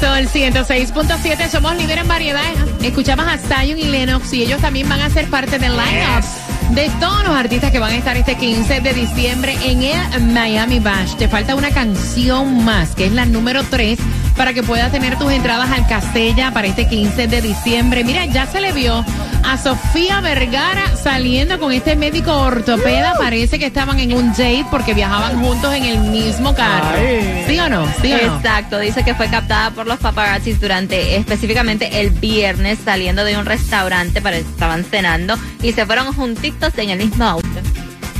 Sol 106.7, somos líderes en variedad. Escuchamos a Zion y Lennox y ellos también van a ser parte del lineup de todos los artistas que van a estar este 15 de diciembre en el Miami Bash. Te falta una canción más, que es la número 3, para que puedas tener tus entradas al Castella para este 15 de diciembre. Mira, ya se le vio a Sofía Vergara saliendo con este médico ortopeda. Parece que estaban en un date porque viajaban juntos en el mismo carro. ¿Sí o no? ¿Sí o no? Exacto, dice que fue captada por los paparazzis durante específicamente el viernes saliendo de un restaurante, para estaban cenando y se fueron juntitos en el mismo auto.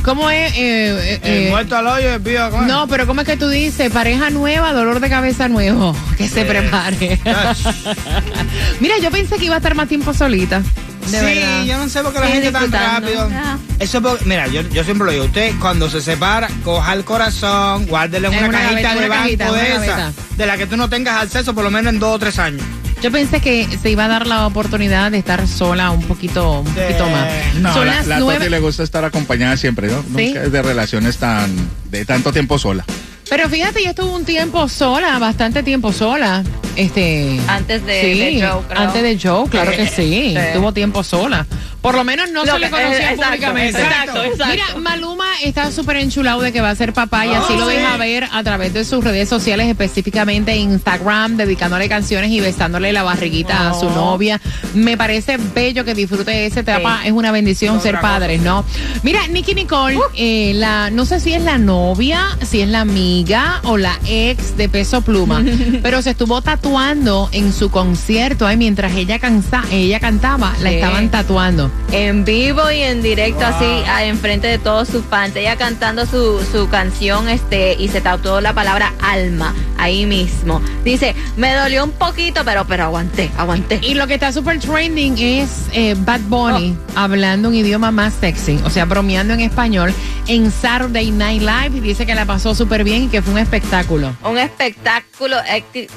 ¿Cómo es? eh, eh, eh, muerto al hoyo, el vivo a comer. no, pero ¿cómo es que tú dices? Pareja nueva, dolor de cabeza nuevo. Que se prepare. Mira, yo pensé que iba a estar más tiempo solita. De sí, verdad. yo no sé por qué la gente tan rápido. Ah. Eso es por- mira, yo, yo siempre lo digo, usted cuando se separa, coja el corazón, guárdele en una, una cajita gaveta, de una banco cajita, de esa, gaveta. de la que tú no tengas acceso por lo menos en dos o tres años. Yo pensé que se iba a dar la oportunidad de estar sola un poquito, un poquito más. No, Son la, las la nueve. Toti le gusta estar acompañada siempre, ¿no? ¿Sí? Nunca es de relaciones tan, de tanto tiempo sola. Pero fíjate, yo estuve un tiempo sola, bastante tiempo sola. Este. Antes de- sí, de Joe, creo. Antes de Joe, claro que sí. Sí. Tuvo tiempo sola. Por lo menos no Lo se le conocía eh, exacto, públicamente. exacto, exacto. Mira, Maluma está súper enchulado de que va a ser papá y así Oh, lo sí. deja ver a través de sus redes sociales, específicamente Instagram, dedicándole canciones y besándole la barriguita a su Oh. novia. Me parece bello que disfrute de esa etapa. Sí. Es una bendición ser padres, ¿no? Mira, Nicky Nicole, eh, la, no sé si es la novia, si es la amiga o la ex de Peso Pluma, pero se estuvo tatuando en su concierto ay, mientras ella, cansa, ella cantaba, la estaban tatuando. En vivo y en directo, Wow. así, enfrente de todos sus fans. Ella cantando su, su canción este y se tatuó la palabra alma ahí mismo. Dice, me dolió un poquito, pero, pero aguanté, aguanté. Y lo que está super trending es eh, Bad Bunny hablando un idioma más sexy, o sea, bromeando en español en Saturday Night Live y dice que la pasó súper bien y que fue un espectáculo. Un espectáculo,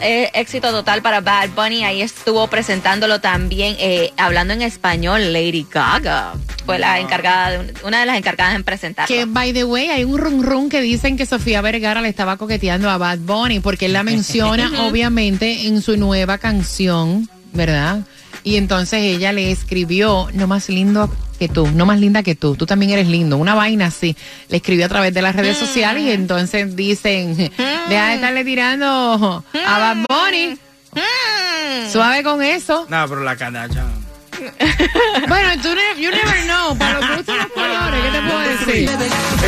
eh, éxito total para Bad Bunny. Ahí estuvo presentándolo también, eh, hablando en español, Lady Gaga. Fue la encargada, de un- una de las encargadas en presentarlo. Que, by the way, hay un rum rum que dicen que Sofía Vergara le estaba coqueteando a Bad Bunny porque él la menciona, obviamente, en su nueva canción, ¿verdad? Y entonces ella le escribió, no más lindo que tú, no más linda que tú, tú también eres lindo, una vaina así. Le escribió a través de las redes sociales y entonces dicen, deja de estarle tirando a Bad Bunny, suave con eso. No, pero la canacha. Bueno, tú ne- you never know, para los gustos los colores, ¿qué te puedo decir?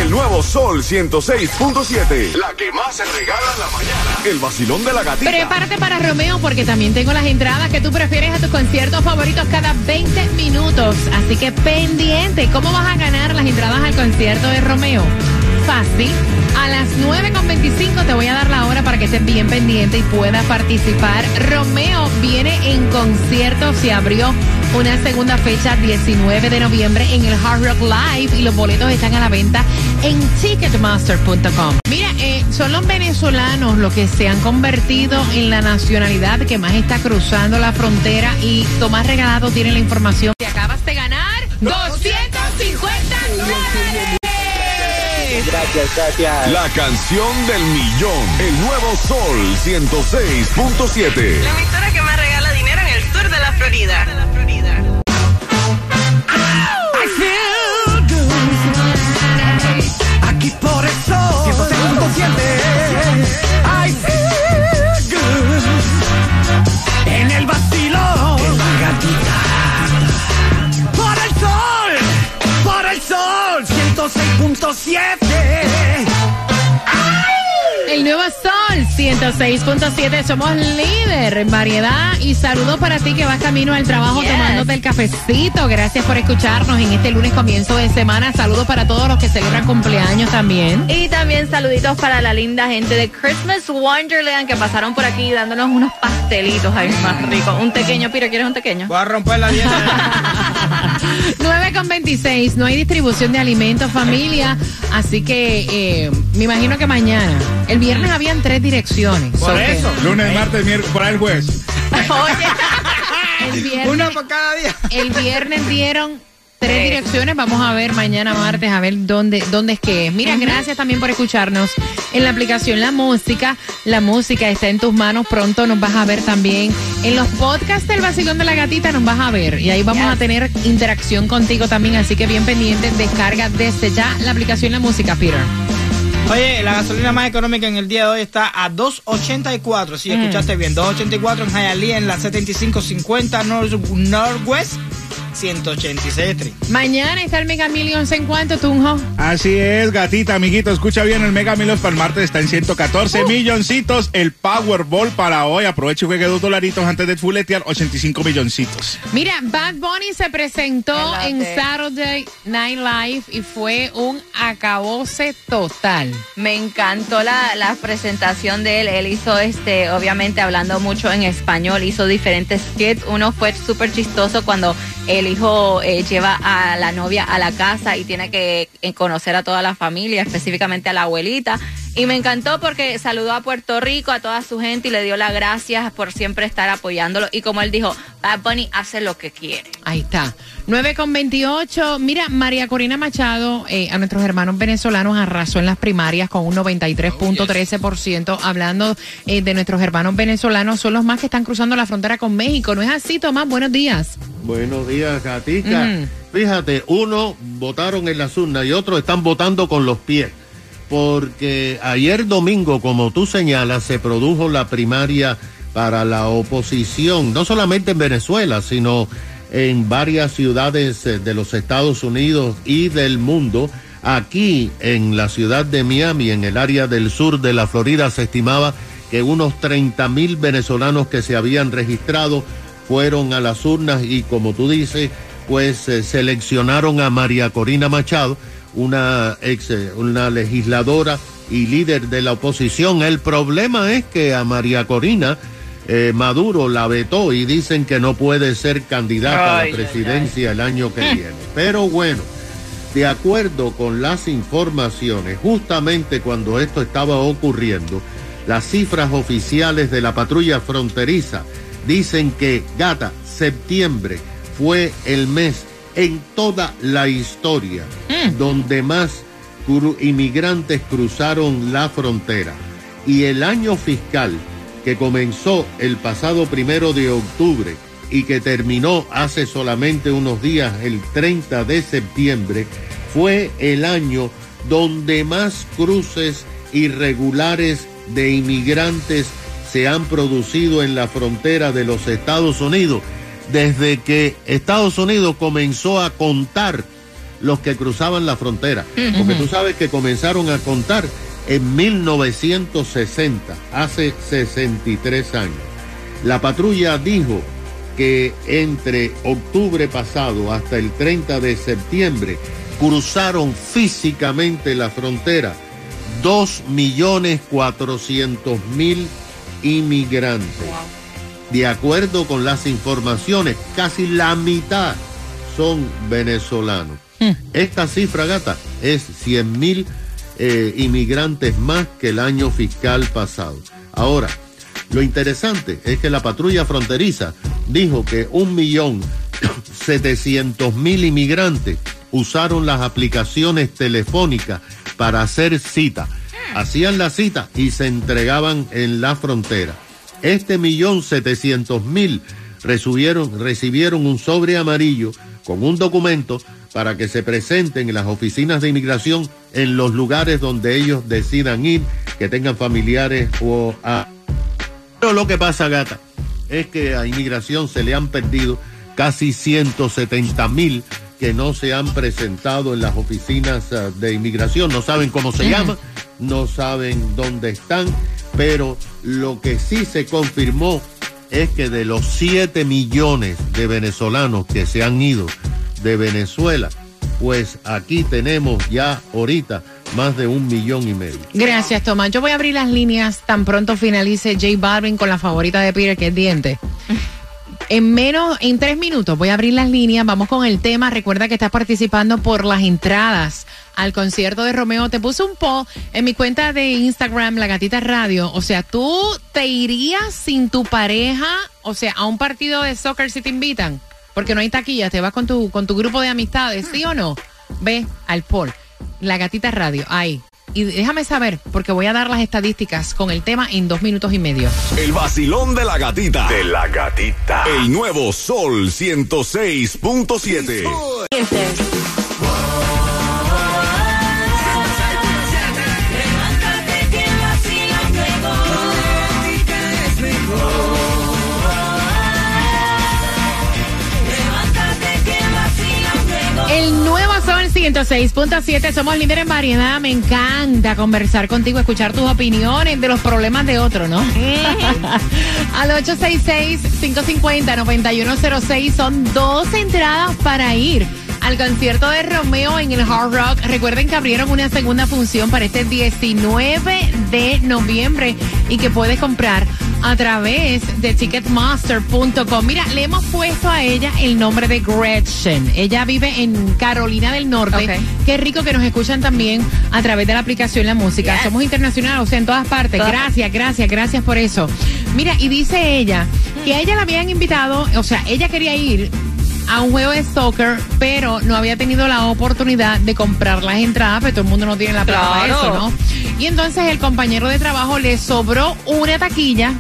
El nuevo Sol 106.7. La que más se regala en la mañana. El vacilón de la gatita. Prepárate para Romeo porque también tengo las entradas que tú prefieres a tus conciertos favoritos cada 20 minutos. Así que pendiente, ¿cómo vas a ganar las entradas al concierto de Romeo? Fácil. A las 9.25 te voy a dar la hora para que estés bien pendiente y puedas participar. Romeo viene en concierto, se abrió una segunda fecha 19 de noviembre en el Hard Rock Live y los boletos están a la venta en ticketmaster.com. Mira, eh, son los venezolanos los que se han convertido en la nacionalidad que más está cruzando la frontera y Tomás Regalado tiene la información. Te acabas de ganar 250 dólares. La canción del millón. El nuevo Sol 106.7. La emisora que más regala dinero en el sur de la Florida. 106.7 106.7 El nuevo Sol 106.7 106.7, somos líder en variedad y saludos para ti que vas camino al trabajo Yes. tomándote el cafecito. Gracias por escucharnos en este lunes comienzo de semana. Saludos para todos los que celebran cumpleaños también. Y también saluditos para la linda gente de Christmas Wonderland que pasaron por aquí dándonos unos pastelitos ahí más ricos. Un pequeño, Piro, ¿quieres un pequeño? Voy a romper la dieta. 9 con 26, no hay distribución de alimentos, familia. Así que eh, me imagino que mañana. El viernes habían tres direcciones. Por So que eso. Lunes, martes, miércoles, por ahí el juez. Oye, El viernes, Una por cada día. el viernes dieron tres direcciones. Vamos a ver mañana martes a ver dónde, dónde es que es. Mira, gracias también por escucharnos en la aplicación La Música. La música está en tus manos. Pronto nos vas a ver también en los podcasts del Vacilón de la Gatita. Nos vas a ver y ahí vamos Yes. a tener interacción contigo también. Así que bien pendiente. Descarga desde ya la aplicación La Música, Peter. Oye, la gasolina más económica en el día de hoy está a 2.84. Sí, escuchaste bien. 2.84 en Hialeah en la 7550 North, Northwest 186 Street. Mañana está el Mega Millions en cuanto, Tunjo. Así es, gatita, amiguito. Escucha bien, el Mega Millions para el martes está en 114 milloncitos. El Powerball para hoy. Aproveche y juegue dos dolaritos antes de fuletear 85 milloncitos. Mira, Bad Bunny se presentó en. Saturday Night Live y fue un acabose total. me encantó la, la presentación de él. Él hizo, este, obviamente, hablando mucho en español, hizo diferentes skits. Uno fue súper chistoso cuando el hijo eh, lleva a la novia a la casa y tiene que eh, conocer a toda la familia, específicamente a la abuelita. Y me encantó porque saludó a Puerto Rico, a toda su gente y le dio las gracias por siempre estar apoyándolo. Y como él dijo, Bad Bunny hace lo que quiere. Ahí está. 9 con 28. Mira, María Corina Machado, eh, a nuestros hermanos venezolanos arrasó en las primarias con un 93.13%. Hablando de nuestros hermanos venezolanos, son los más que están cruzando la frontera con México. ¿No es así, Tomás? Buenos días. Buenos días, Gatica. Mm. Fíjate, uno votaron en las urnas y otros están votando con los pies. Porque ayer domingo, como tú señalas, se produjo la primaria para la oposición, no solamente en Venezuela, sino en varias ciudades eh, de los Estados Unidos y del mundo. Aquí en la ciudad de Miami, en el área del sur de la Florida, se estimaba que unos 30 mil venezolanos que se habían registrado fueron a las urnas y como tú dices, pues eh, seleccionaron a María Corina Machado, una ex, eh, una legisladora y líder de la oposición. El problema es que a María Corina eh, Maduro la vetó y dicen que no puede ser candidata a la ay, presidencia el año que viene. Pero bueno, de acuerdo con las informaciones, justamente cuando esto estaba ocurriendo, las cifras oficiales de la patrulla fronteriza dicen que, gata, septiembre fue el mes en toda la historia donde más cru- inmigrantes cruzaron la frontera. Y el año fiscal que comenzó el pasado primero de octubre y que terminó hace solamente unos días, el 30 de septiembre, fue el año donde más cruces irregulares de inmigrantes se han producido en la frontera de los Estados Unidos desde que Estados Unidos comenzó a contar los que cruzaban la frontera. Porque tú sabes que comenzaron a contar en 1960, hace 63 años. La patrulla dijo que entre octubre pasado hasta el 30 de septiembre cruzaron físicamente la frontera 2 millones 400 mil inmigrantes. De acuerdo con las informaciones, casi la mitad son venezolanos. Esta cifra, gata, es 100 mil eh, inmigrantes más que el año fiscal pasado. Ahora, lo interesante es que la patrulla fronteriza dijo que un millón setecientos mil inmigrantes usaron las aplicaciones telefónicas para hacer cita. Hacían la cita y se entregaban en la frontera. Este millón setecientos mil recibieron, recibieron un sobre amarillo con un documento para que se presenten en las oficinas de inmigración en los lugares donde ellos decidan ir, que tengan familiares o a... Pero lo que pasa, gata, es que a inmigración se le han perdido casi 170 mil que no se han presentado en las oficinas ah, de inmigración, no saben cómo se llama, no saben dónde están pero lo que sí se confirmó es que de los 7 millones de venezolanos que se han ido de Venezuela, pues aquí tenemos ya ahorita más de un millón y medio. Gracias, Tomás. Yo voy a abrir las líneas tan pronto finalice J Balvin con la favorita de Peter, que es Diente. En menos, en tres minutos voy a abrir las líneas, vamos con el tema. Recuerda que estás participando por las entradas al concierto de Romeo. Te puse un poll en mi cuenta de Instagram, La Gatita Radio. O sea, tú te irías sin tu pareja, o sea, a un partido de soccer si te invitan, porque no hay taquillas, te vas con tu, con tu grupo de amistades, ¿sí o no? Ve al poll, La Gatita Radio, ahí. Y déjame saber, porque voy a dar las estadísticas con el tema en dos minutos y medio. El vacilón de la gatita. De la gatita. El nuevo Sol 106.7. 106.7, somos líderes en variedad. Me encanta conversar contigo, escuchar tus opiniones de los problemas de otro, ¿no? Al 866-550-9106 son dos entradas para ir al concierto de Romeo en el Hard Rock. Recuerden que abrieron una segunda función para este 19 de noviembre y que puedes comprar a través de ticketmaster.com. Mira, le hemos puesto a ella el nombre de Gretchen. Ella vive en Carolina del Norte. Qué rico que nos escuchan también a través de la aplicación La Música. Yes. Somos internacionales, o sea, en todas partes. Todas gracias, gracias, gracias por eso. Mira, y dice ella que a ella la habían invitado, o sea, ella quería ir a un juego de soccer, pero no había tenido la oportunidad de comprar las entradas, pero todo el mundo no tiene la plata para Claro. eso, ¿no? Y entonces el compañero de trabajo le sobró una taquilla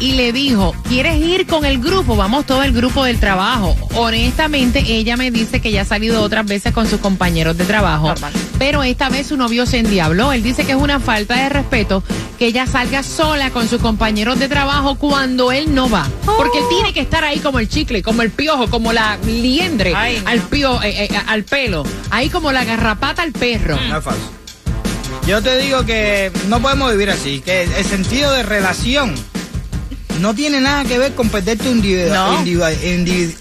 y le dijo, ¿quieres ir con el grupo? Vamos todo el grupo del trabajo. Honestamente, ella me dice que ya ha salido otras veces con sus compañeros de trabajo, Normal. pero esta vez su novio se endiabló. Él dice que es una falta de respeto que ella salga sola con sus compañeros de trabajo cuando él no va. Porque él tiene que estar ahí como el chicle, como el piojo, como la liendre Ay, no. al, pio, eh, eh, al pelo, ahí como la garrapata al perro. No es falso. Yo te digo que no podemos vivir así, que el sentido de relación no tiene nada que ver con perder tu No. individualidad.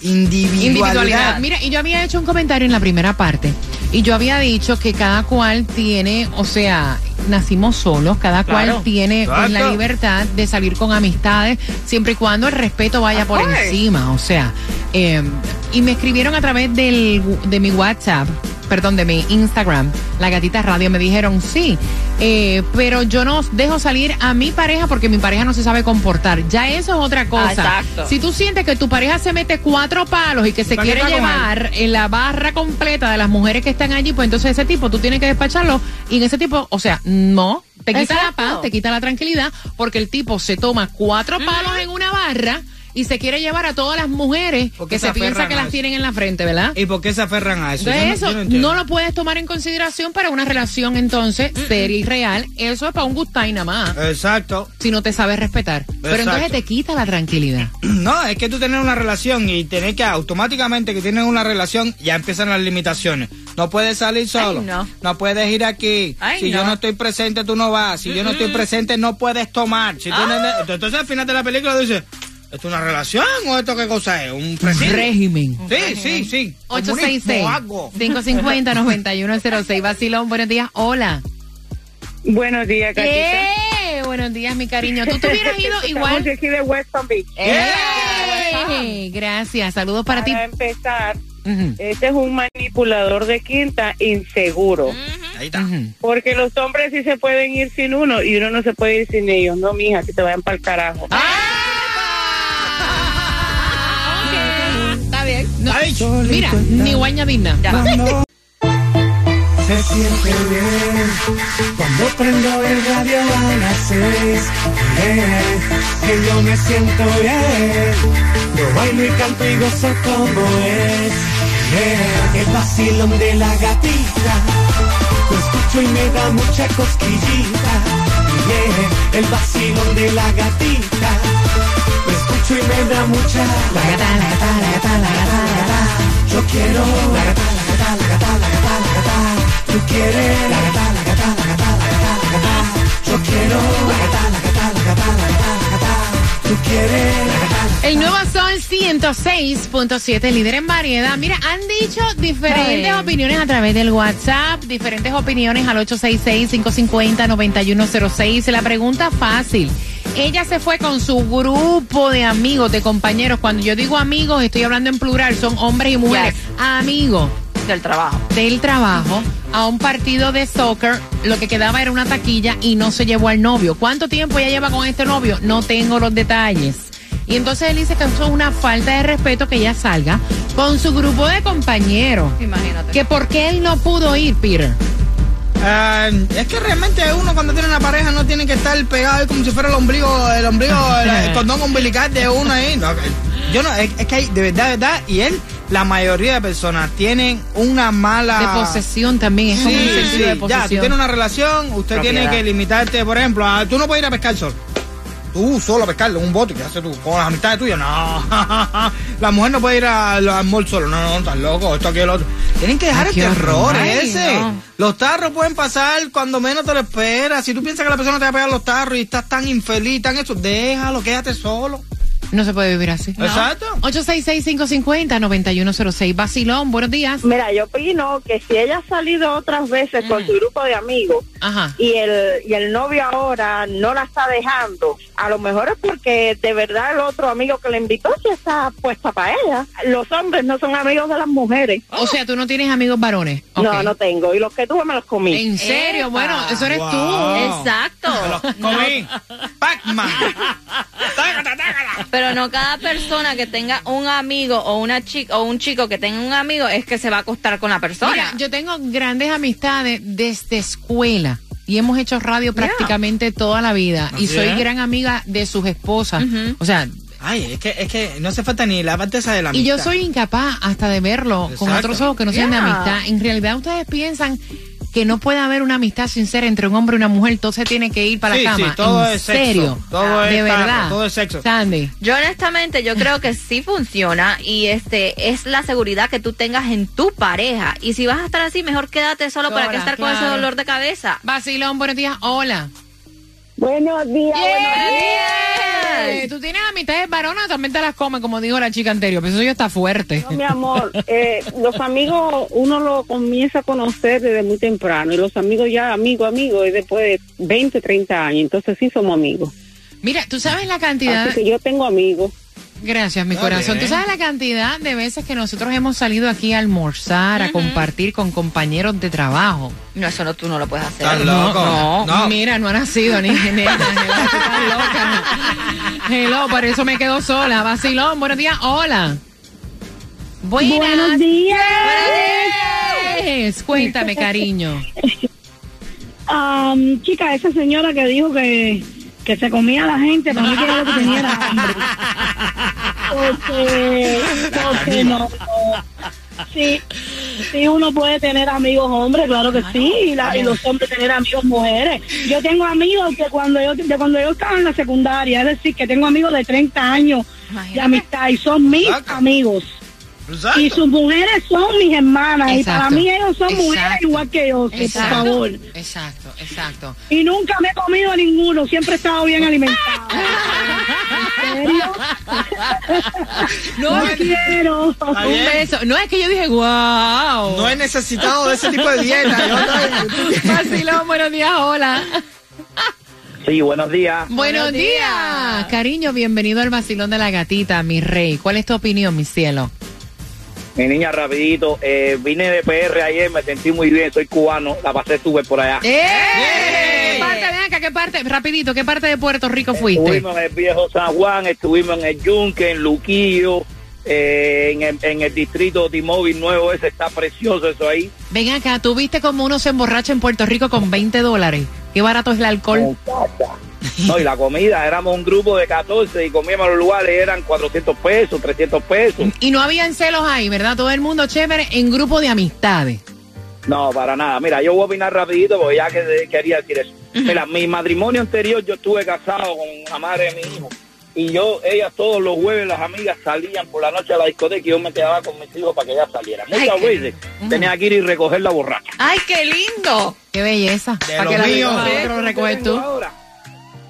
individualidad. Mira, y yo había hecho un comentario en la primera parte y yo había dicho que cada cual tiene, o sea, nacimos solos, cada Claro. cual tiene pues, la libertad de salir con amistades siempre y cuando el respeto vaya Of por course. encima, o sea, eh, y me escribieron a través del, de mi WhatsApp. Perdón, de mi Instagram, la gatita radio, me dijeron sí, eh, pero yo no dejo salir a mi pareja porque mi pareja no se sabe comportar. Ya eso es otra cosa. Exacto. Si tú sientes que tu pareja se mete cuatro palos y que se ¿Para qué quiere llevar en la barra completa de las mujeres que están allí, pues entonces ese tipo tú tienes que despacharlo y en ese tipo, o sea, no, te quita la paz, te quita la tranquilidad porque el tipo se toma cuatro palos en una barra y se quiere llevar a todas las mujeres que se se piensa que las tienen en la frente, ¿verdad? ¿Y por qué se aferran a eso? No- eso no, lo puedes tomar en consideración para una relación entonces seria y real. Eso es para un gustai nada más. Exacto. Si no te sabes respetar. Pero entonces te quita la tranquilidad. No, es que tú tener una relación y tener que automáticamente que tienes una relación, ya empiezan las limitaciones. No puedes salir solo. no. puedes ir aquí. Ay, si yo no. estoy presente, tú no vas. Si yo no estoy presente, no puedes tomar. Si tú Ah. no- entonces al final de la película dices, ¿esto es una relación o esto qué cosa es? ¿Un presidio? Régimen. Sí, sí, sí. 866 Comunismo, algo. 550 9106 Vacilón, buenos días. Hola. Buenos días, Gatita. ¡Eh! Buenos días, mi cariño. Tú te hubieras ido Estamos igual. de aquí de Weston Beach. ¡Eh! Gracias. Saludos para ti. Para empezar, este es un manipulador de quinta inseguro. Ahí está. Porque los hombres sí se pueden ir sin uno y uno no se puede ir sin ellos. No, mija, que te vayan para el carajo. Ah, No, Ay, mira, ni voy a añadir nada. Se siente bien cuando prendo el radio a las seis. Que yo me siento bien. Yo bailo y canto y gozo como es. Bien, el vacilón de la gatita. Lo escucho y me da mucha cosquillita yeah, el vacilón de la gatita. Lo escucho y me da mucha. La gata, la gata, la gata, la gata, la gata. Yo quiero. La gata, la gata, la gata, la gata, la gata. Tú quieres. La gata, la gata, la gata, la gata, la gata. Yo quiero. La gata, la gata, la gata, la gata, la gata. Tú quieres. El nuevo Sol 106.7, líder en variedad. Mira, han dicho diferentes Ay. opiniones a través del WhatsApp, diferentes opiniones al 866-550-9106. La pregunta fácil. Ella se fue con su grupo de amigos, de compañeros. Cuando yo digo amigos, estoy hablando en plural, son hombres y mujeres. Yes. Amigos Del trabajo. del trabajo a un partido de soccer, lo que quedaba era una taquilla y no se llevó al novio. ¿Cuánto tiempo ella lleva con este novio? No tengo los detalles. Y entonces él dice que eso es una falta de respeto que ella salga con su grupo de compañeros. Imagínate. Que por qué él no pudo ir, Peter. Ah, es que realmente uno cuando tiene una pareja no tiene que estar pegado ahí como si fuera el ombligo, el ombligo, el, el condón umbilical de uno ahí. No, yo no, es, es que hay, de verdad, de verdad, y él, la mayoría de personas tienen una mala... De posesión también, es como un Sí, sentido sí, de ya, tú posesión. tienes una relación, usted Propiedad. tiene que limitarte, por ejemplo, a, tú no puedes ir a pescar solo. Tú solo a pescar en un bote, ¿qué haces tú? Con las amistades tuyas, no. La mujer no puede ir al, al mall solo, no, no, estás loco, esto, aquello, lo otro. Tienen que dejar Ay, el horror. Ay, ese. no. Los tarros pueden pasar cuando menos te lo esperas. Si tú piensas que la persona te va a pegar los tarros y estás tan infeliz, tan eso, déjalo, quédate solo. No se puede vivir así. Exacto. 866-550-9106. Basilón, buenos días. Mira, yo opino que si ella ha salido otras veces con su grupo de amigos Ajá. y el, y el novio ahora no la está dejando, a lo mejor es porque de verdad el otro amigo que le invitó sí está puesta para ella. Los hombres no son amigos de las mujeres. O sea, tú no tienes amigos varones. No, no tengo. Y los que tuve me los comí. En serio, Epa. bueno, eso eres Wow. tú. Exacto. Comí. Pac-Man. Pero no cada persona que tenga un amigo o una chica o un chico que tenga un amigo es que se va a acostar con la persona. Mira, yo tengo grandes amistades desde escuela y hemos hecho radio prácticamente toda la vida y Así soy es. gran amiga de sus esposas. O sea, Ay, es que, es que no hace falta ni la parte esa de la y yo amistad. soy incapaz hasta de verlo con otros ojos que no sean de Yeah. amistad. En realidad ustedes piensan que no puede haber una amistad sincera entre un hombre y una mujer, entonces tiene que ir para Sí, la cama. sí, todo ¿En es sexo. serio? Todo de es tarro, verdad. todo es sexo. Sandy. Yo honestamente yo creo que sí funciona y este es la seguridad que tú tengas en tu pareja y si vas a estar así mejor quédate solo para que estar con ese dolor de cabeza. Vacilón, buenos días. Hola. Buenos días, Eh, ¿Tú tienes amistades varonas también te las comes, como dijo la chica anterior? Pero eso ya está fuerte. No, mi amor, eh, los amigos uno lo comienza a conocer desde muy temprano y los amigos ya amigos, amigos, es después de 20, 30 años, entonces sí somos amigos. Mira, tú sabes la cantidad. Así que yo tengo amigos. Gracias, mi Está corazón. bien. Tú sabes la cantidad de veces que nosotros hemos salido aquí a almorzar, a compartir con compañeros de trabajo. No, eso no tú no lo puedes hacer. Estás loco. No, No. mira, no ha nacido ni nena. Estás loca. Hello, por eso me quedo sola. Vacilón, buenos días. Hola. Buenas. Buenos días. Buenos días. Cuéntame, cariño. Am, chica, esa señora que dijo que, que se comía a la gente, para mí que era lo que tenía era hambre. Porque, porque no. Sí, sí, uno puede tener amigos hombres, claro que sí, y, la- y los hombres tener amigos mujeres. Yo tengo amigos que cuando yo, de cuando yo estaba en la secundaria, es decir, que tengo amigos de 30 años de amistad y son mis Exacto. amigos. Exacto. Y sus mujeres son mis hermanas, y para mí ellos son mujeres igual que yo, que por favor. Exacto, exacto. Y nunca me he comido ninguno, siempre he estado bien alimentado. ¿En serio? No, No quiero. Un beso. No es que yo dije, wow. No he necesitado de ese tipo de dieta. Yo Vacilón, buenos días, hola. Sí, buenos días. Buenos, Buenos días. días. Cariño, bienvenido al vacilón de la gatita, mi rey. ¿Cuál es tu opinión, mi cielo? Mi niña, rapidito, eh, vine de PR ayer, me sentí muy bien, soy cubano, la pasé estuve por allá. ¡Eh! ¿Qué parte, ven acá, qué parte? Rapidito, ¿qué parte de Puerto Rico fuiste? Estuvimos en el viejo San Juan, estuvimos en el Yunque, en Luquillo, eh, en, el, en el distrito T-Mobile nuevo, ese está precioso eso ahí. Ven acá, ¿tú viste cómo uno se emborracha en Puerto Rico con 20 dólares? Qué barato es el alcohol. No, y la comida, éramos un grupo de 14 y comíamos los lugares, eran 400 pesos, 300 pesos. Y no habían celos ahí, ¿verdad? Todo el mundo chévere en grupo de amistades. No, para nada. Mira, yo voy a opinar rapidito porque ya que quería decir eso. Mira, mi matrimonio anterior yo estuve casado con la madre de mi hijo. Y yo, ellas todos los jueves, las amigas salían por la noche a la discoteca y yo me quedaba con mis hijos para que ellas salieran. Muchas Ay, qué- veces tenía que ir y recoger la borracha. ¡Ay, qué lindo! Qué belleza. De ¿Para lo que la mío. recoja otro, lo recoges tú? Ahora,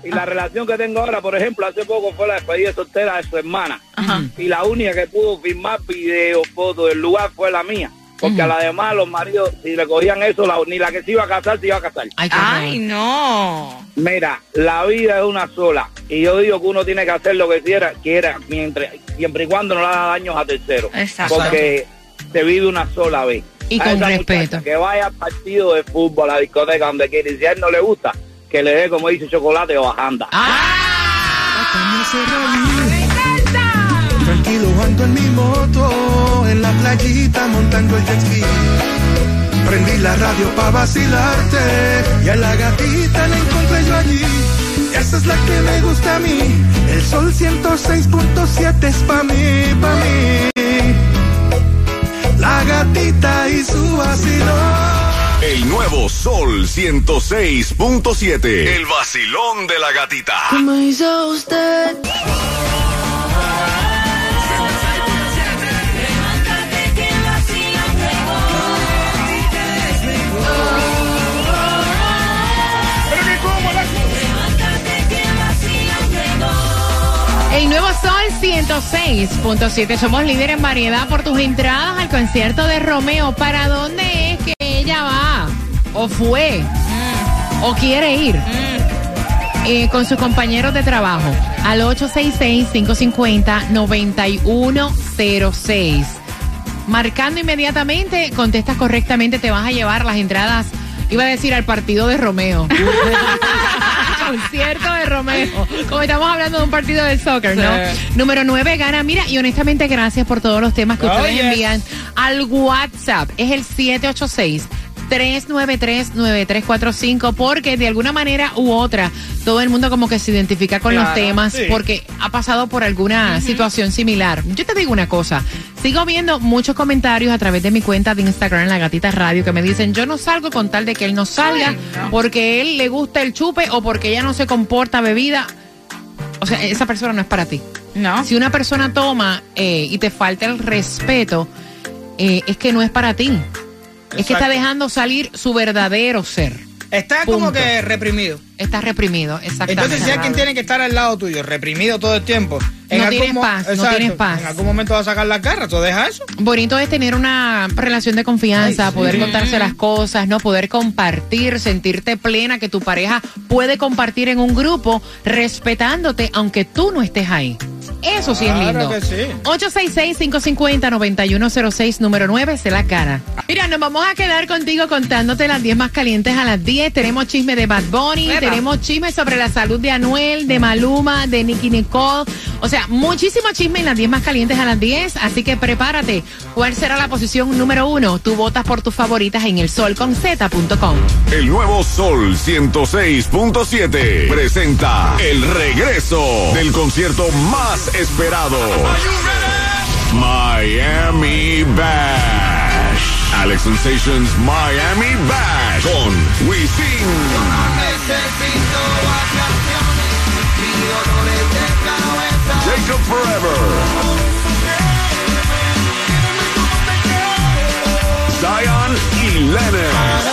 Y la relación que tengo ahora, por ejemplo, hace poco fue la despedida soltera de su hermana. Y la única que pudo filmar video, fotos del lugar fue la mía. Porque a la demás, los maridos, si le cogían eso, la- ni la que se iba a casar, se iba a casar. Ay, no. Mira, la vida es una sola. Y yo digo que uno tiene que hacer lo que quiera, quiera mientras, siempre y cuando no le haga daños a terceros. Exacto. Porque se vive una sola vez. Y A con respeto. Que vaya al partido de fútbol, a la discoteca, donde quiera. Y si a él no le gusta, que le dé, como dice, chocolate o bajanda. Tranquilo ando en mi moto, en la playita montando el jet ski. Prendí la radio pa' vacilarte y a la gatita la encontré yo allí. Esa es la que me gusta a mí. El sol 106.7 es pa' mí, pa' mí. La gatita y su vacilón. El nuevo Sol 106.7. El vacilón de la gatita. ¿Cómo hizo usted? El nuevo Sol 106.7. Somos líder en variedad por tus entradas al concierto de Romeo. ¿Para dónde ¿O fue? ¿O quiere ir? Eh, con sus compañeros de trabajo al 866-550-9106. Marcando inmediatamente, contestas correctamente, te vas a llevar las entradas. Iba a decir al partido de Romeo. concierto de Romeo. Como estamos hablando de un partido de soccer, ¿no? Sí. Número 9 gana. Mira, y honestamente, gracias por todos los temas que Oh, ustedes yes. envían al WhatsApp. Es el 786. 393-9345 porque de alguna manera u otra todo el mundo como que se identifica con los temas sí. porque ha pasado por alguna situación similar. Yo te digo una cosa, sigo viendo muchos comentarios a través de mi cuenta de Instagram, La Gatita Radio, que me dicen yo no salgo con tal de que él no salga porque él le gusta el chupe o porque ella no se comporta bebida. O sea, esa persona no es para ti. No. Si una persona toma eh, y te falta el respeto, eh, es que no es para ti. Es que está dejando salir su verdadero ser. Está como que reprimido. Está reprimido, exactamente. Entonces, si alguien tiene que estar al lado tuyo, reprimido todo el tiempo, en No tienes paz, no tienes paz. En algún momento va a sacar la cara, ¿tú deja eso? Bonito es tener una relación de confianza, Ay, sí. poder contarse las cosas, no poder compartir, sentirte plena que tu pareja puede compartir en un grupo respetándote aunque tú no estés ahí. Eso sí es Claro lindo. que sí. 866-550-9106, número 9, se la cara. Mira, nos vamos a quedar contigo contándote las 10 más calientes a las 10. Tenemos chisme de Bad Bunny, tenemos chisme sobre la salud de Anuel, de Maluma, de Nicky Nicole. O sea, muchísimo chisme en las 10 más calientes a las 10. Así que prepárate. ¿Cuál será la posición número uno? Tú votas por tus favoritas en el solconz.com. El nuevo Sol 106.7 presenta el regreso del concierto más esperado. Miami Bash. Alex Sensations Miami Bash con Wisin. Jacob Forever. Zion y